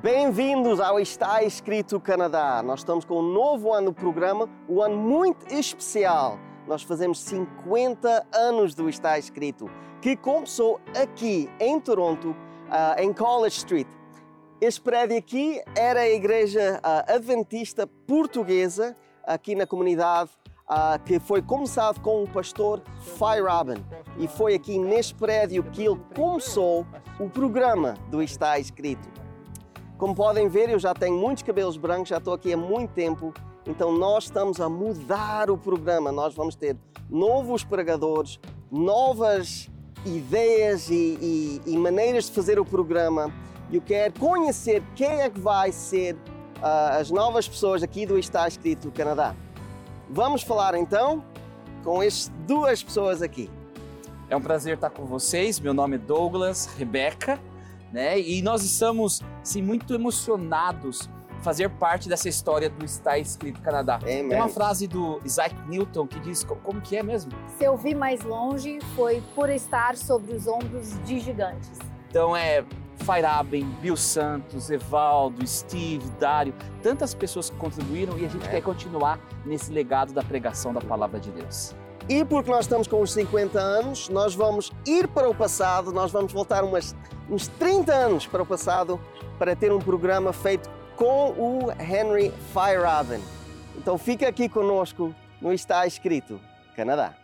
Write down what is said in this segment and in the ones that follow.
Bem-vindos ao Está Escrito Canadá. Nós estamos com um novo ano do programa, um ano muito especial. Nós fazemos 50 anos do Está Escrito, que começou aqui em Toronto, uh, em College Street. Este prédio aqui era a igreja uh, adventista portuguesa aqui na comunidade uh, que foi começado com o pastor Feyerabend e foi aqui neste prédio que ele começou o programa do Está Escrito. Como podem ver, eu já tenho muitos cabelos brancos, já estou aqui há muito tempo, então nós estamos a mudar o programa. Nós vamos ter novos pregadores, novas ideias e, e, e maneiras de fazer o programa. Eu quero conhecer quem é que vai ser uh, as novas pessoas aqui do Está Escrito Canadá. Vamos falar então com estas duas pessoas aqui. É um prazer estar com vocês. Meu nome é Douglas, Rebeca, né? E nós estamos sim muito emocionados fazer parte dessa história do Está Escrito Canadá. Amen. Tem uma frase do Isaac Newton que diz como, como que é mesmo? Se eu vi mais longe foi por estar sobre os ombros de gigantes. Então é Fairaben, Bill Santos, Evaldo, Steve, Dário, tantas pessoas que contribuíram e a gente é. quer continuar nesse legado da pregação da palavra de Deus. E porque nós estamos com os 50 anos, nós vamos ir para o passado, nós vamos voltar umas, uns 30 anos para o passado para ter um programa feito com o Henry Feyerabend. Então fica aqui conosco no Está Escrito, Canadá.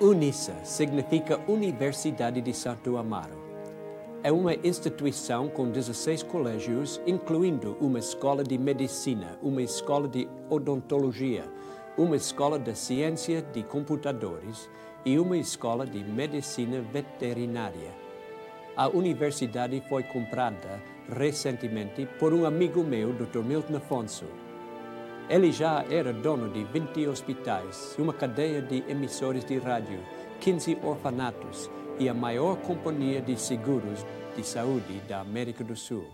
UNISA significa Universidade de Santo Amaro. É uma instituição com 16 colégios, incluindo uma escola de medicina, uma escola de odontologia, uma escola de ciência de computadores e uma escola de medicina veterinária. A universidade foi comprada recentemente por um amigo meu, Dr. Milton Afonso, ele já era dono de 20 hospitais, uma cadeia de emissores de rádio, 15 orfanatos e a maior companhia de seguros de saúde da América do Sul.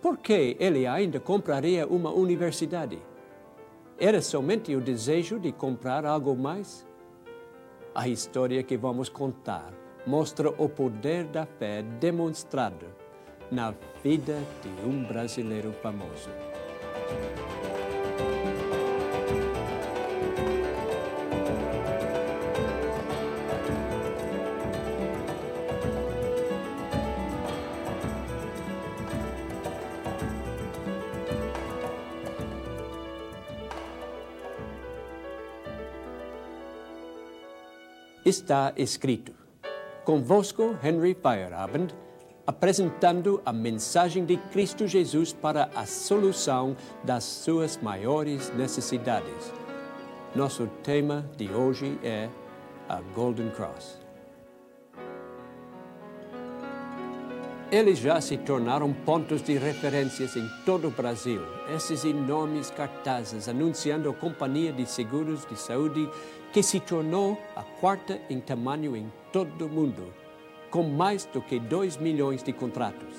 Por que ele ainda compraria uma universidade? Era somente o desejo de comprar algo mais? A história que vamos contar mostra o poder da fé demonstrado na vida de um brasileiro famoso. Está escrito: Convosco Henry Feyerabend, apresentando a mensagem de Cristo Jesus para a solução das suas maiores necessidades. Nosso tema de hoje é a Golden Cross. Eles já se tornaram pontos de referências em todo o Brasil. Esses enormes cartazes anunciando a companhia de seguros de saúde que se tornou a quarta em tamanho em todo o mundo, com mais do que 2 milhões de contratos.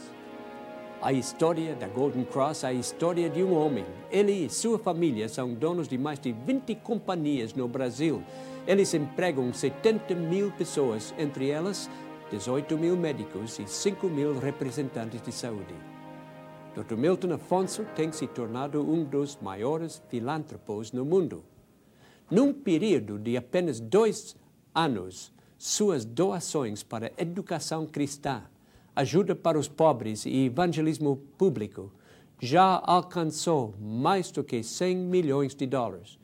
A história da Golden Cross é a história de um homem. Ele e sua família são donos de mais de 20 companhias no Brasil. Eles empregam 70 mil pessoas, entre elas 18 mil médicos e 5 mil representantes de saúde. Dr. Milton Afonso tem se tornado um dos maiores filântropos no mundo. Num período de apenas dois anos, suas doações para educação cristã, ajuda para os pobres e evangelismo público já alcançou mais do que 100 milhões de dólares.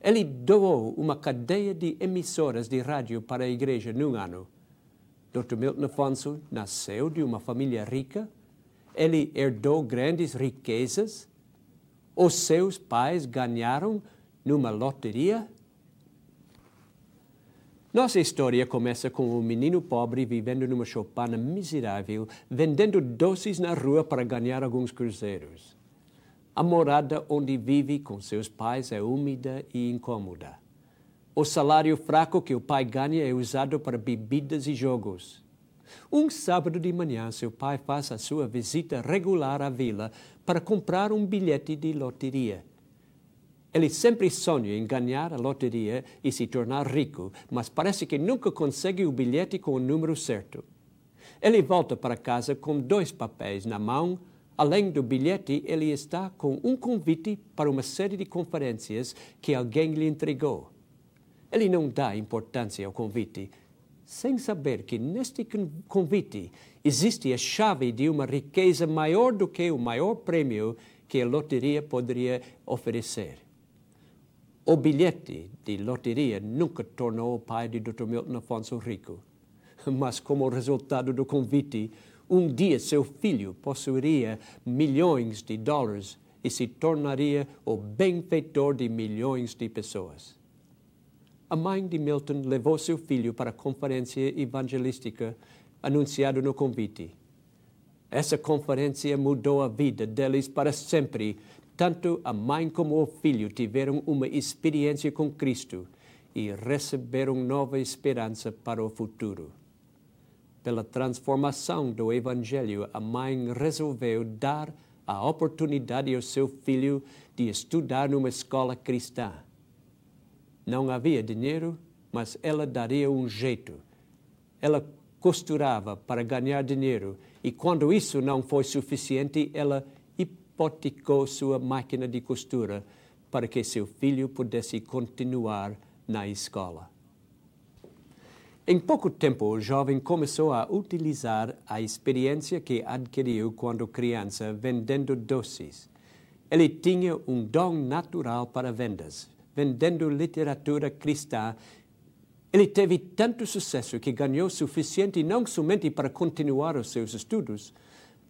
Ele doou uma cadeia de emissoras de rádio para a igreja num ano. Dr. Milton Afonso nasceu de uma família rica. Ele herdou grandes riquezas. Os seus pais ganharam numa loteria? Nossa história começa com um menino pobre vivendo numa choupana miserável, vendendo doces na rua para ganhar alguns cruzeiros. A morada onde vive com seus pais é úmida e incômoda. O salário fraco que o pai ganha é usado para bebidas e jogos. Um sábado de manhã, seu pai faz a sua visita regular à vila para comprar um bilhete de loteria. Ele sempre sonha em ganhar a loteria e se tornar rico, mas parece que nunca consegue o bilhete com o número certo. Ele volta para casa com dois papéis na mão. Além do bilhete, ele está com um convite para uma série de conferências que alguém lhe entregou. Ele não dá importância ao convite, sem saber que neste convite existe a chave de uma riqueza maior do que o maior prêmio que a loteria poderia oferecer. O bilhete de loteria nunca tornou o pai de Dr. Milton Afonso rico, mas como resultado do convite, um dia seu filho possuiria milhões de dólares e se tornaria o benfeitor de milhões de pessoas. A mãe de Milton levou seu filho para a conferência evangelística anunciada no convite. Essa conferência mudou a vida deles para sempre. Tanto a mãe como o filho tiveram uma experiência com Cristo e receberam nova esperança para o futuro. Pela transformação do Evangelho, a mãe resolveu dar a oportunidade ao seu filho de estudar numa escola cristã. Não havia dinheiro, mas ela daria um jeito. Ela costurava para ganhar dinheiro e quando isso não foi suficiente, ela hipotecou sua máquina de costura para que seu filho pudesse continuar na escola. Em pouco tempo, o jovem começou a utilizar a experiência que adquiriu quando criança vendendo doces. Ele tinha um dom natural para vendas, vendendo literatura cristã ele teve tanto sucesso que ganhou suficiente não somente para continuar os seus estudos,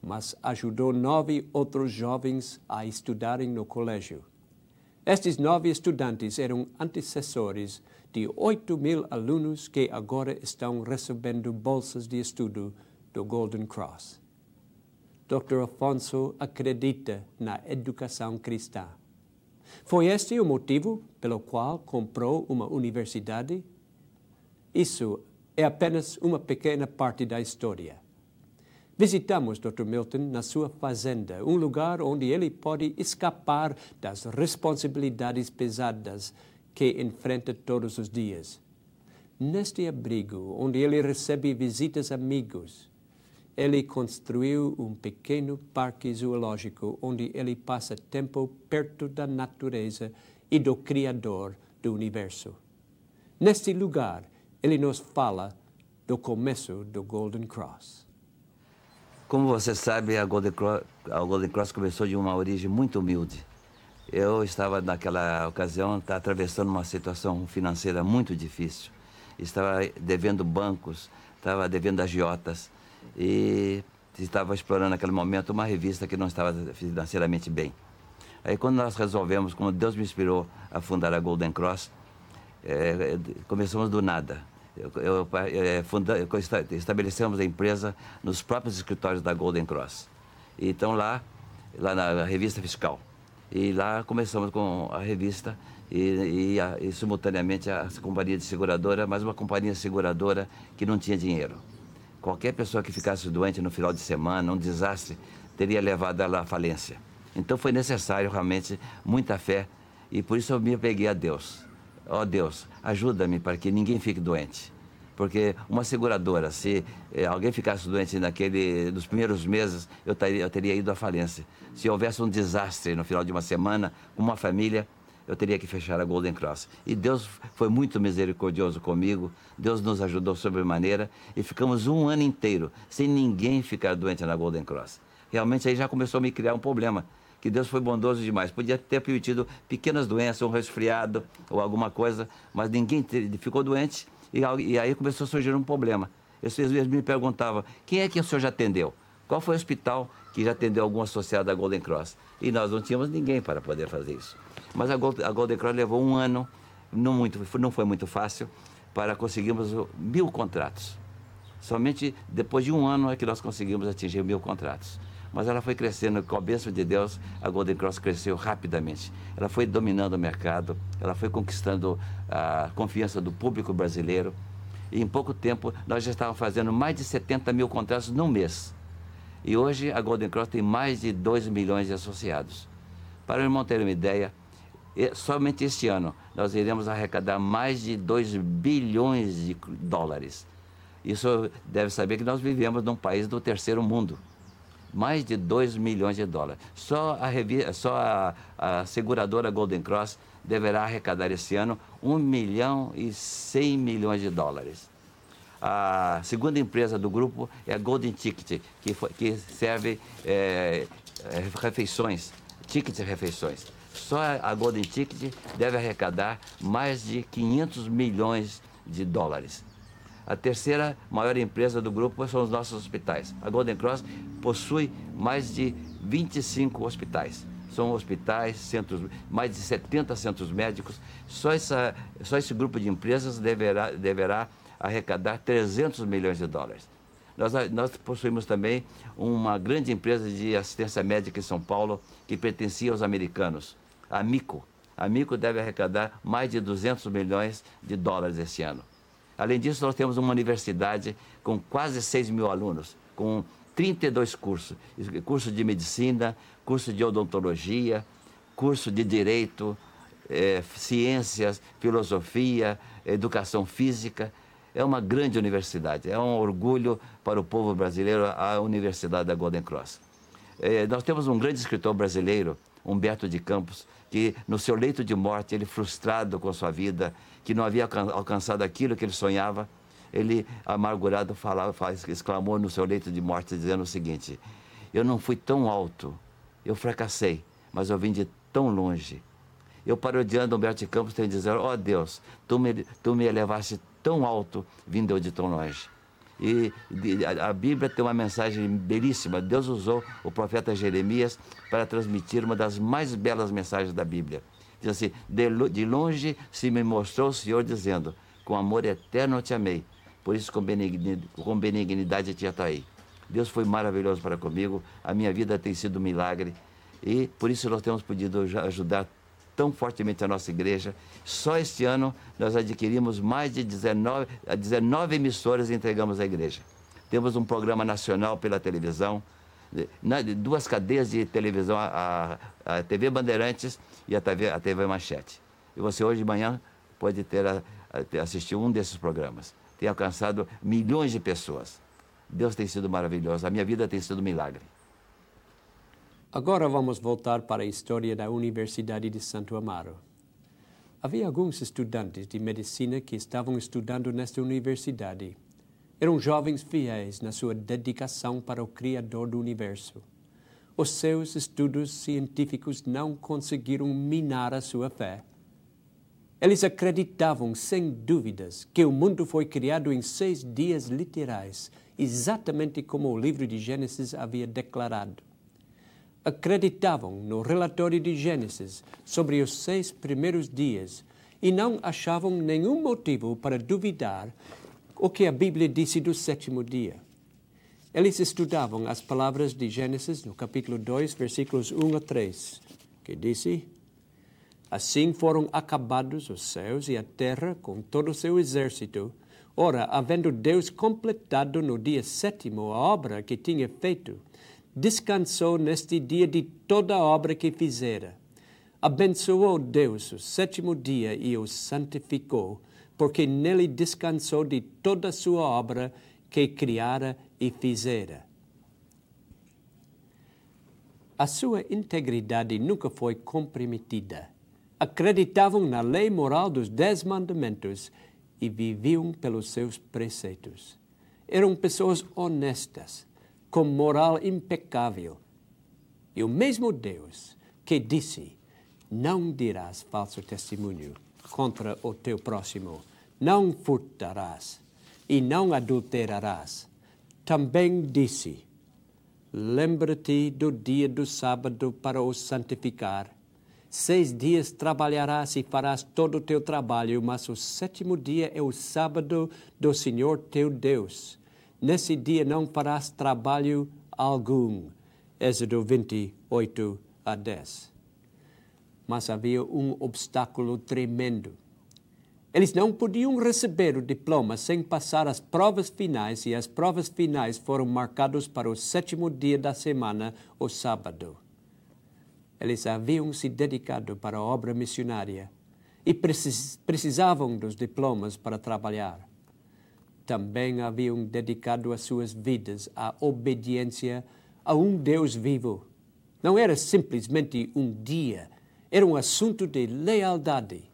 mas ajudou nove outros jovens a estudarem no colégio. Estes nove estudantes eram antecessores de 8 mil alunos que agora estão recebendo bolsas de estudo do Golden Cross. Dr. Afonso acredita na educação cristã. Foi este o motivo pelo qual comprou uma universidade isso é apenas uma pequena parte da história. Visitamos Dr. Milton na sua fazenda, um lugar onde ele pode escapar das responsabilidades pesadas que enfrenta todos os dias. Neste abrigo, onde ele recebe visitas amigos, ele construiu um pequeno parque zoológico onde ele passa tempo perto da natureza e do Criador do universo. Neste lugar, ele nos fala do começo do Golden Cross. Como você sabe, a Golden Cross, a Golden Cross começou de uma origem muito humilde. Eu estava naquela ocasião tá, atravessando uma situação financeira muito difícil. Estava devendo bancos, estava devendo agiotas e estava explorando naquele momento uma revista que não estava financeiramente bem. Aí quando nós resolvemos, como Deus me inspirou a fundar a Golden Cross, é, começamos do nada. Eu, é, funda, estabelecemos a empresa nos próprios escritórios da Golden Cross. Então lá, lá na revista fiscal. E lá começamos com a revista e, e, a, e simultaneamente a companhia de seguradora, mas uma companhia seguradora que não tinha dinheiro. Qualquer pessoa que ficasse doente no final de semana, um desastre, teria levado ela à falência. Então foi necessário realmente muita fé e por isso eu me apeguei a Deus ó oh, Deus, ajuda-me para que ninguém fique doente. Porque uma seguradora, se eh, alguém ficasse doente naquele, nos primeiros meses, eu teria, eu teria ido à falência. Se houvesse um desastre no final de uma semana, uma família, eu teria que fechar a Golden Cross. E Deus foi muito misericordioso comigo, Deus nos ajudou sobremaneira e ficamos um ano inteiro sem ninguém ficar doente na Golden Cross. Realmente aí já começou a me criar um problema que Deus foi bondoso demais. Podia ter permitido pequenas doenças, um resfriado ou alguma coisa, mas ninguém ficou doente e, aí começou a surgir um problema. Eu, vezes me perguntava, quem é que o senhor já atendeu? Qual foi o hospital que já atendeu algum associado à Golden Cross? E nós não tínhamos ninguém para poder fazer isso. Mas a Golden Cross levou um ano, não, muito, não foi muito fácil, para conseguirmos mil contratos. Somente depois de um ano é que nós conseguimos atingir mil contratos mas ela foi crescendo com a bênção de Deus, a Golden Cross cresceu rapidamente. Ela foi dominando o mercado, ela foi conquistando a confiança do público brasileiro. E em pouco tempo nós já estávamos fazendo mais de 70 mil contratos no mês. E hoje a Golden Cross tem mais de 2 milhões de associados. Para o irmão ter uma ideia, somente este ano nós iremos arrecadar mais de 2 bilhões de dólares. Isso deve saber que nós vivemos num país do terceiro mundo. Mais de 2 milhões de dólares. Só a, só a, a seguradora Golden Cross deverá arrecadar esse ano 1 milhão e 100 milhões de dólares. A segunda empresa do grupo é a Golden Ticket, que, foi, que serve é, refeições, tickets refeições. Só a Golden Ticket deve arrecadar mais de 500 milhões de dólares. A terceira maior empresa do grupo são os nossos hospitais. A Golden Cross possui mais de 25 hospitais. São hospitais, centros, mais de 70 centros médicos. Só, essa, só esse grupo de empresas deverá, deverá arrecadar 300 milhões de dólares. Nós, nós, possuímos também uma grande empresa de assistência médica em São Paulo que pertencia aos americanos, a Mico. A Mico deve arrecadar mais de 200 milhões de dólares esse ano. Além disso, nós temos uma universidade com quase 6 mil alunos, com 32 cursos: curso de medicina, curso de odontologia, curso de direito, é, ciências, filosofia, educação física. É uma grande universidade, é um orgulho para o povo brasileiro a Universidade da Golden Cross. É, nós temos um grande escritor brasileiro, Humberto de Campos, que no seu leito de morte, ele frustrado com sua vida, que não havia alcançado aquilo que ele sonhava, ele, amargurado, falava, exclamou no seu leito de morte, dizendo o seguinte: Eu não fui tão alto, eu fracassei, mas eu vim de tão longe. Eu parodiando Humberto Campos, tenho dizer: Ó oh Deus, tu me, tu me elevaste tão alto, vindo eu de tão longe. E a Bíblia tem uma mensagem belíssima. Deus usou o profeta Jeremias para transmitir uma das mais belas mensagens da Bíblia. Diz assim: De longe se me mostrou o Senhor dizendo: Com amor eterno eu te amei, por isso com benignidade, com benignidade te atraí. Deus foi maravilhoso para comigo, a minha vida tem sido um milagre e por isso nós temos podido ajudar tão fortemente a nossa igreja. Só este ano nós adquirimos mais de 19, 19 emissoras e entregamos à igreja. Temos um programa nacional pela televisão, duas cadeias de televisão, a, a TV Bandeirantes e a TV, a TV Manchete. E você hoje de manhã pode ter, a, a, assistir um desses programas. Tem alcançado milhões de pessoas. Deus tem sido maravilhoso. A minha vida tem sido um milagre. Agora vamos voltar para a história da Universidade de Santo Amaro. Havia alguns estudantes de medicina que estavam estudando nesta universidade. Eram jovens fiéis na sua dedicação para o Criador do universo. Os seus estudos científicos não conseguiram minar a sua fé. Eles acreditavam, sem dúvidas, que o mundo foi criado em seis dias literais, exatamente como o livro de Gênesis havia declarado acreditavam no relatório de Gênesis sobre os seis primeiros dias e não achavam nenhum motivo para duvidar o que a Bíblia disse do sétimo dia. Eles estudavam as palavras de Gênesis no capítulo 2, versículos 1 a 3, que disse: Assim foram acabados os céus e a terra com todo o seu exército. Ora, havendo Deus completado no dia sétimo a obra que tinha feito, descansou neste dia de toda obra que fizera. Abençoou Deus o sétimo dia e o santificou, porque nele descansou de toda sua obra que criara e fizera. A sua integridade nunca foi comprometida. Acreditavam na lei moral dos Dez Mandamentos e viviam pelos seus preceitos. Eram pessoas honestas com moral impecável. E o mesmo Deus que disse: Não dirás falso testemunho contra o teu próximo, não furtarás e não adulterarás, também disse: Lembra-te do dia do sábado para o santificar. Seis dias trabalharás e farás todo o teu trabalho, mas o sétimo dia é o sábado do Senhor teu Deus Nesse dia não farás trabalho algum. Êxodo 28 a 10. Mas havia um obstáculo tremendo. Eles não podiam receber o diploma sem passar as provas finais, e as provas finais foram marcadas para o sétimo dia da semana, o sábado. Eles haviam se dedicado para a obra missionária e precis precisavam dos diplomas para trabalhar. Também haviam dedicado as suas vidas à obediência a um Deus vivo. Não era simplesmente um dia, era um assunto de lealdade.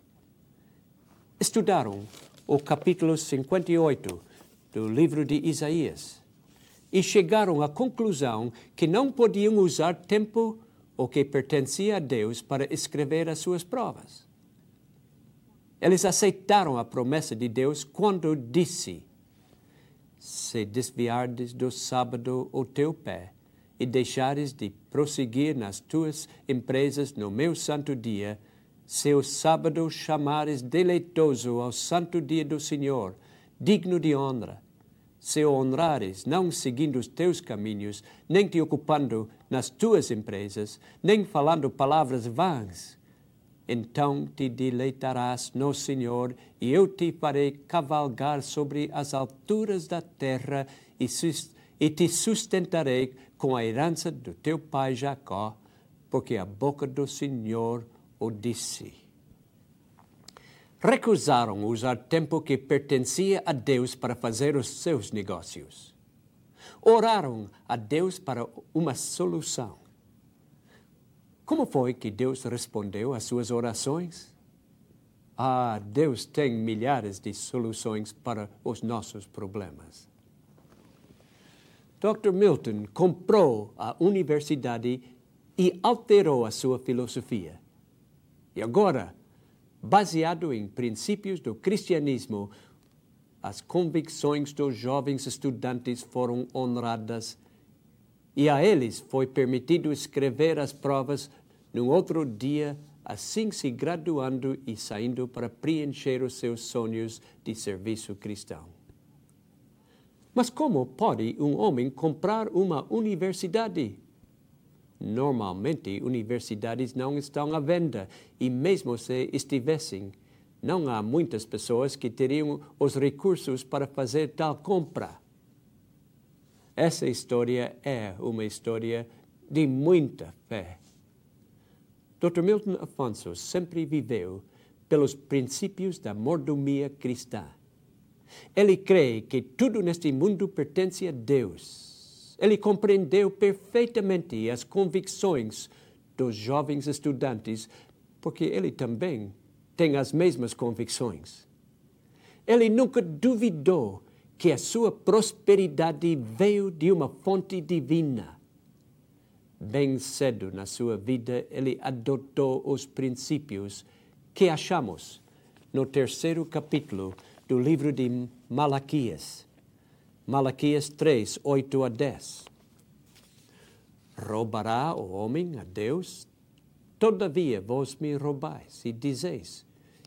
Estudaram o capítulo 58 do livro de Isaías e chegaram à conclusão que não podiam usar tempo o que pertencia a Deus para escrever as suas provas. Eles aceitaram a promessa de Deus quando disse: Se desviardes do sábado o teu pé e deixares de prosseguir nas tuas empresas no meu santo dia, se o sábado chamares deleitoso ao santo dia do Senhor, digno de honra, se o honrares, não seguindo os teus caminhos, nem te ocupando nas tuas empresas, nem falando palavras vãs, então te deleitarás no Senhor, e eu te farei cavalgar sobre as alturas da terra, e, te sustentarei com a herança do teu pai Jacó, porque a boca do Senhor o disse recusaram usar tempo que pertencia a Deus para fazer os seus negócios. Oraram a Deus para uma solução. Como foi que Deus respondeu às suas orações? Ah, Deus tem milhares de soluções para os nossos problemas. Dr. Milton comprou a universidade e alterou a sua filosofia. E agora, baseado em princípios do cristianismo, as convicções dos jovens estudantes foram honradas e a eles foi permitido escrever as provas no outro dia, assim se graduando e saindo para preencher os seus sonhos de serviço cristão. Mas como pode um homem comprar uma universidade? Normalmente, universidades não estão à venda e, mesmo se estivessem, não há muitas pessoas que teriam os recursos para fazer tal compra. Essa história é uma história de muita fé. Dr. Milton Afonso sempre viveu pelos princípios da mordomia cristã. Ele crê que tudo neste mundo pertence a Deus ele compreendeu perfeitamente as convicções dos jovens estudantes, porque ele também tem as mesmas convicções. Ele nunca duvidou que a sua prosperidade veio de uma fonte divina. Bem cedo na sua vida, ele adotou os princípios que achamos no terceiro capítulo do livro de Malaquias. Malaquias 3, 8 a 10. Roubará o homem a Deus? Todavia vós me roubais e dizeis: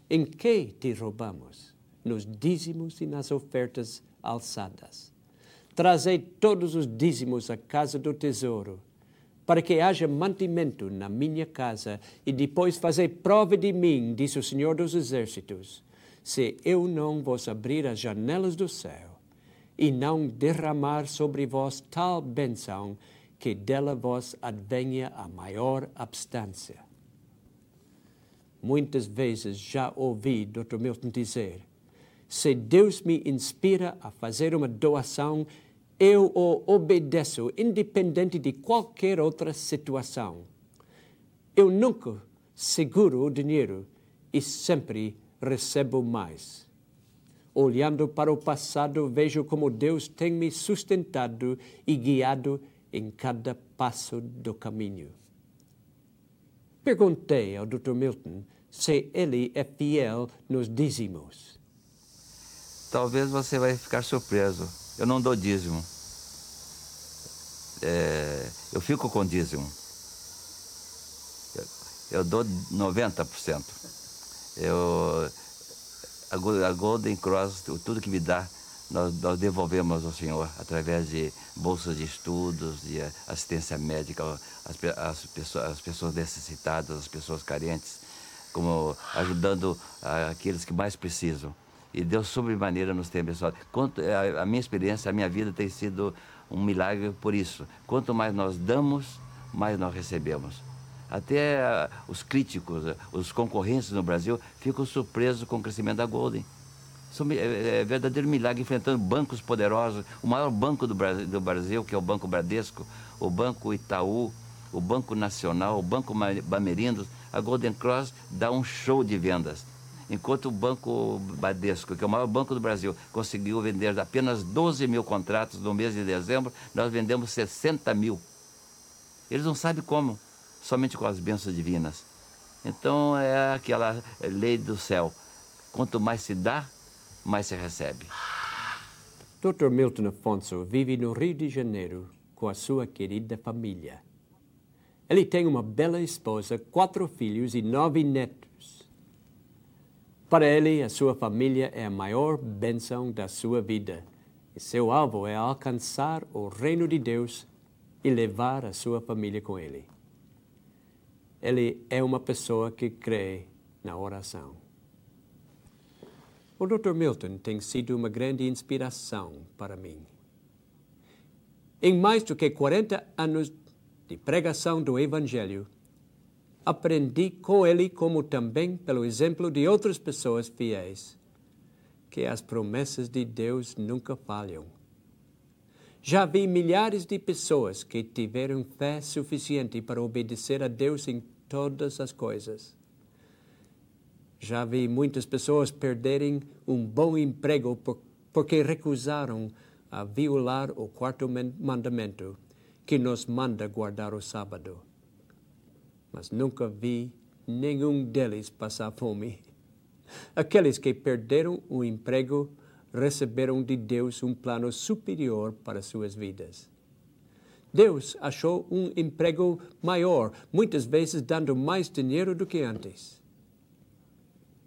Em que te roubamos? Nos dízimos e nas ofertas alçadas. Trazei todos os dízimos à casa do tesouro, para que haja mantimento na minha casa, e depois fazei prova de mim, disse o Senhor dos Exércitos, se eu não vos abrir as janelas do céu e não derramar sobre vós tal benção que dela vos advenha a maior abstância. Muitas vezes já ouvi Dr. Milton dizer: se Deus me inspira a fazer uma doação, eu o obedeço, independente de qualquer outra situação. Eu nunca seguro o dinheiro e sempre recebo mais. Olhando para o passado, vejo como Deus tem me sustentado e guiado em cada passo do caminho. Perguntei ao Dr. Milton se ele é fiel nos dízimos. Talvez você vai ficar surpreso. Eu não dou dízimo. É, eu fico com dízimo. Eu, dou 90%. Eu a Golden Cross, tudo que me dá, nós, nós, devolvemos ao Senhor através de bolsas de estudos, de assistência médica às, às, pessoas, às pessoas necessitadas, às pessoas carentes, como ajudando aqueles que mais precisam. E Deus, sobremaneira, nos tem abençoado. Quanto, a, a minha experiência, a minha vida tem sido um milagre por isso. Quanto mais nós damos, mais nós recebemos. Até uh, os críticos, uh, os concorrentes no Brasil ficam surpresos com o crescimento da Golden. É, é verdadeiro milagre enfrentando bancos poderosos. O maior banco do Brasil, do Brasil, que é o Banco Bradesco, o Banco Itaú, o Banco Nacional, o Banco Bamerindos, a Golden Cross dá um show de vendas. Enquanto o Banco Bradesco, que é o maior banco do Brasil, conseguiu vender apenas 12 mil contratos no mês de dezembro, nós vendemos 60 mil. Eles não sabem como, somente com as bênçãos divinas. Então é aquela lei do céu. Quanto mais se dá, mais se recebe. Dr. Milton Afonso vive no Rio de Janeiro com a sua querida família. Ele tem uma bela esposa, quatro filhos e nove netos. Para ele, a sua família é a maior bênção da sua vida. E seu alvo é alcançar o reino de Deus e levar a sua família com ele. Ele é uma pessoa que crê na oração. O Dr. Milton tem sido uma grande inspiração para mim. Em mais do que 40 anos de pregação do Evangelho, aprendi com ele, como também pelo exemplo de outras pessoas fiéis, que as promessas de Deus nunca falham. Já vi milhares de pessoas que tiveram fé suficiente para obedecer a Deus em todas as coisas já vi muitas pessoas perderem um bom emprego por, porque recusaram a violar o quarto mandamento que nos manda guardar o sábado. Mas nunca vi nenhum deles passar fome. Aqueles que perderam o emprego receberam de Deus um plano superior para suas vidas. Deus achou um emprego maior, muitas vezes dando mais dinheiro do que antes.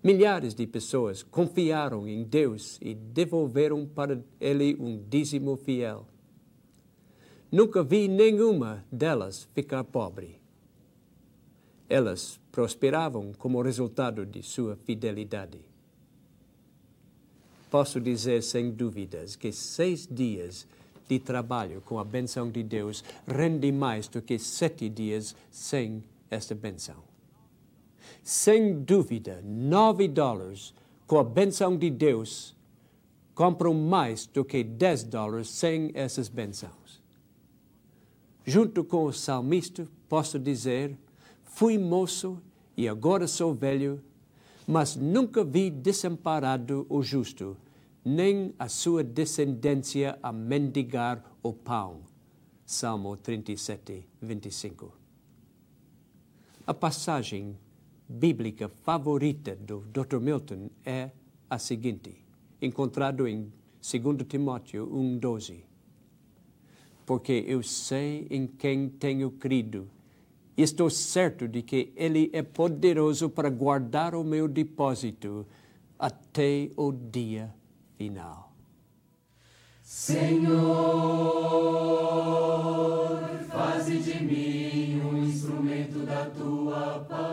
Milhares de pessoas confiaram em Deus e devolveram para Ele um dízimo fiel. Nunca vi nenhuma delas ficar pobre. Elas prosperavam como resultado de sua fidelidade. Posso dizer sem dúvidas que seis dias de trabalho com a benção de Deus rende mais do que sete dias sem esta benção sem dúvida, nove dólares com a benção de Deus compram mais do que dez dólares sem essas bênçãos. Junto com o salmista, posso dizer: fui moço e agora sou velho, mas nunca vi desamparado o justo, nem a sua descendência a mendigar o pão. Salmo 37, 25. A passagem bíblica favorita do Dr. Milton é a seguinte, encontrado em 2 Timóteo 1:12. Porque eu sei em quem tenho crido, estou certo de que ele é poderoso para guardar o meu depósito até o dia final. Senhor, faze de mim um instrumento da tua paz.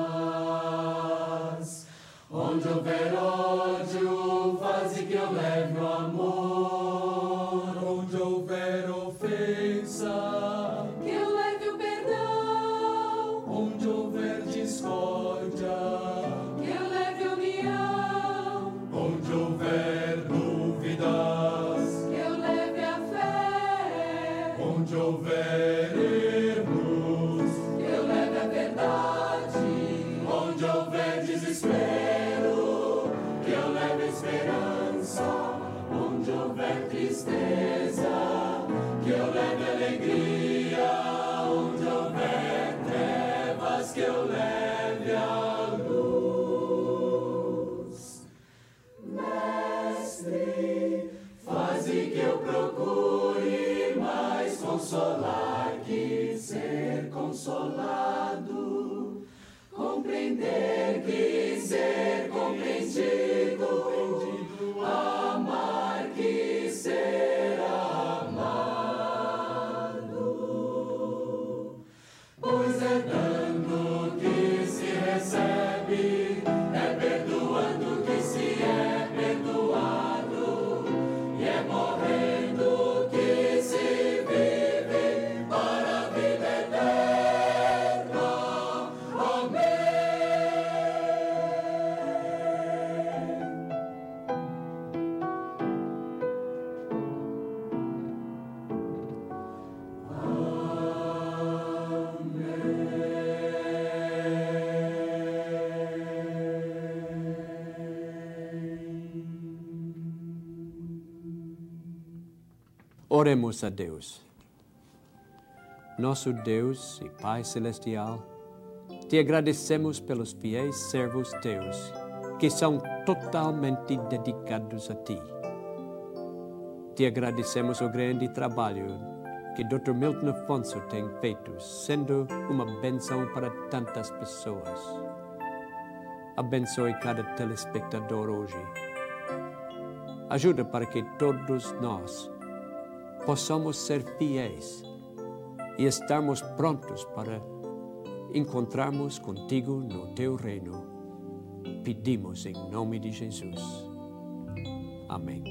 que eu leve alegria, onde houver trevas, que eu leve a luz. Mestre, faze que eu procure mais consolar que ser consolado, compreender que ser compreendido. Oremos a Deus. Nosso Deus e Pai Celestial, te agradecemos pelos fiéis servos teus que são totalmente dedicados a ti. Te agradecemos o grande trabalho que Dr. Milton Afonso tem feito, sendo uma benção para tantas pessoas. Abençoe cada telespectador hoje. Ajuda para que todos nós possamos ser fiéis e estarmos prontos para encontrarmos contigo no teu reino. Pedimos em nome de Jesus. Amém.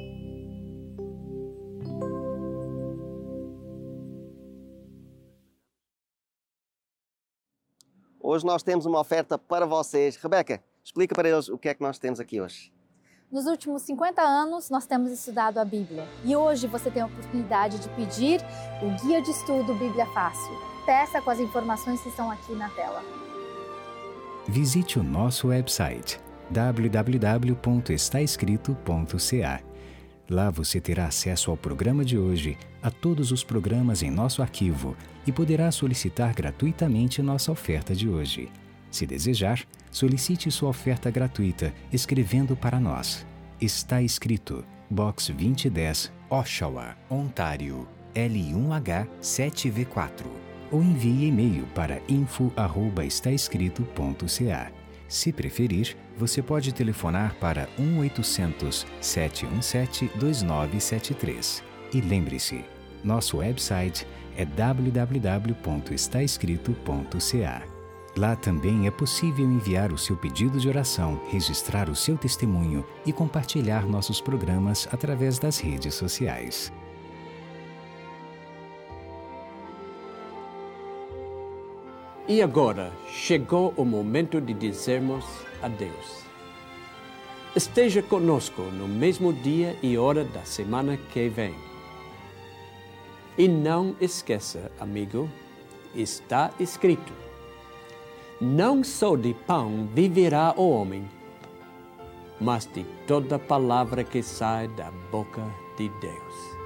Hoje nós temos uma oferta para vocês. Rebeca, explica para eles o que é que nós temos aqui hoje. Nos últimos 50 anos, nós temos estudado a Bíblia e hoje você tem a oportunidade de pedir o Guia de Estudo Bíblia Fácil. Peça com as informações que estão aqui na tela. Visite o nosso website www.estaescrito.ca. Lá você terá acesso ao programa de hoje, a todos os programas em nosso arquivo e poderá solicitar gratuitamente nossa oferta de hoje. Se desejar, solicite sua oferta gratuita escrevendo para nós. Está escrito Box 2010, Oshawa, Ontário, L1H 7V4 ou envie e-mail para info@estaescrito.ca. Se preferir, você pode telefonar para 1-800 717 2973. E lembre-se, nosso website é www.estaescrito.ca. Lá também é possível enviar o seu pedido de oração, registrar o seu testemunho e compartilhar nossos programas através das redes sociais. E agora chegou o momento de dizermos adeus. Esteja conosco no mesmo dia e hora da semana que vem. E não esqueça, amigo, está escrito: Não só de pão viverá o homem, mas de toda palavra que sai da boca de Deus.